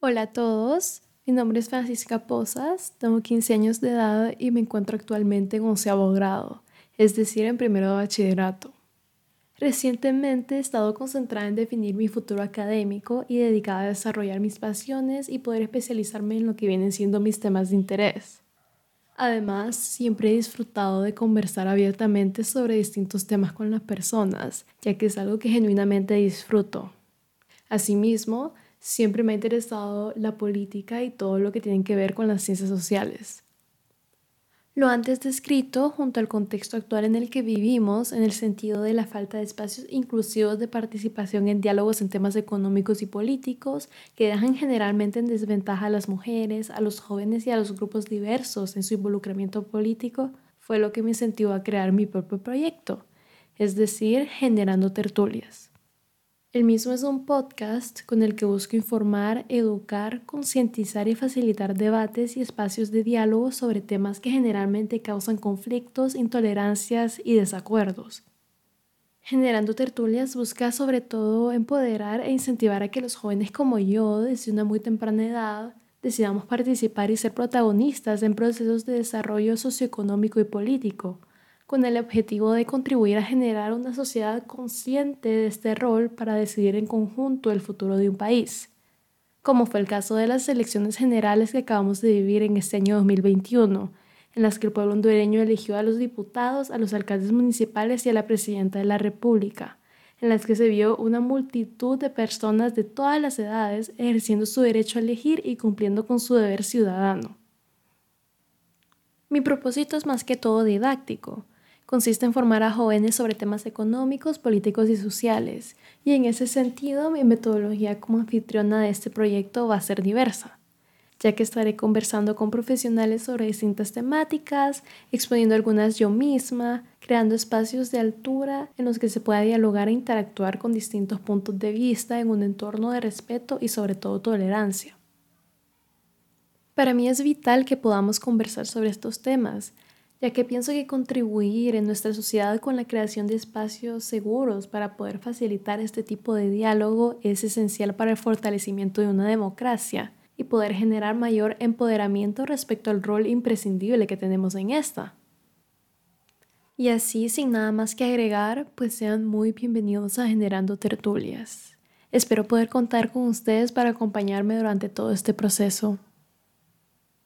Hola a todos, mi nombre es Francisca Posas, tengo 15 años de edad y me encuentro actualmente en onceavo grado, es decir, en primero de bachillerato. Recientemente he estado concentrada en definir mi futuro académico y dedicada a desarrollar mis pasiones y poder especializarme en lo que vienen siendo mis temas de interés. Además, siempre he disfrutado de conversar abiertamente sobre distintos temas con las personas, ya que es algo que genuinamente disfruto. Asimismo, siempre me ha interesado la política y todo lo que tiene que ver con las ciencias sociales. Lo antes descrito, junto al contexto actual en el que vivimos, en el sentido de la falta de espacios inclusivos de participación en diálogos en temas económicos y políticos, que dejan generalmente en desventaja a las mujeres, a los jóvenes y a los grupos diversos en su involucramiento político, fue lo que me incentivó a crear mi propio proyecto, es decir, generando tertulias. El mismo es un podcast con el que busco informar, educar, concientizar y facilitar debates y espacios de diálogo sobre temas que generalmente causan conflictos, intolerancias y desacuerdos. Generando tertulias busca sobre todo empoderar e incentivar a que los jóvenes como yo, desde una muy temprana edad, decidamos participar y ser protagonistas en procesos de desarrollo socioeconómico y político con el objetivo de contribuir a generar una sociedad consciente de este rol para decidir en conjunto el futuro de un país, como fue el caso de las elecciones generales que acabamos de vivir en este año 2021, en las que el pueblo hondureño eligió a los diputados, a los alcaldes municipales y a la presidenta de la República, en las que se vio una multitud de personas de todas las edades ejerciendo su derecho a elegir y cumpliendo con su deber ciudadano. Mi propósito es más que todo didáctico, consiste en formar a jóvenes sobre temas económicos, políticos y sociales, y en ese sentido mi metodología como anfitriona de este proyecto va a ser diversa, ya que estaré conversando con profesionales sobre distintas temáticas, exponiendo algunas yo misma, creando espacios de altura en los que se pueda dialogar e interactuar con distintos puntos de vista en un entorno de respeto y sobre todo tolerancia. Para mí es vital que podamos conversar sobre estos temas, ya que pienso que contribuir en nuestra sociedad con la creación de espacios seguros para poder facilitar este tipo de diálogo es esencial para el fortalecimiento de una democracia y poder generar mayor empoderamiento respecto al rol imprescindible que tenemos en esta. Y así, sin nada más que agregar, pues sean muy bienvenidos a Generando Tertulias. Espero poder contar con ustedes para acompañarme durante todo este proceso.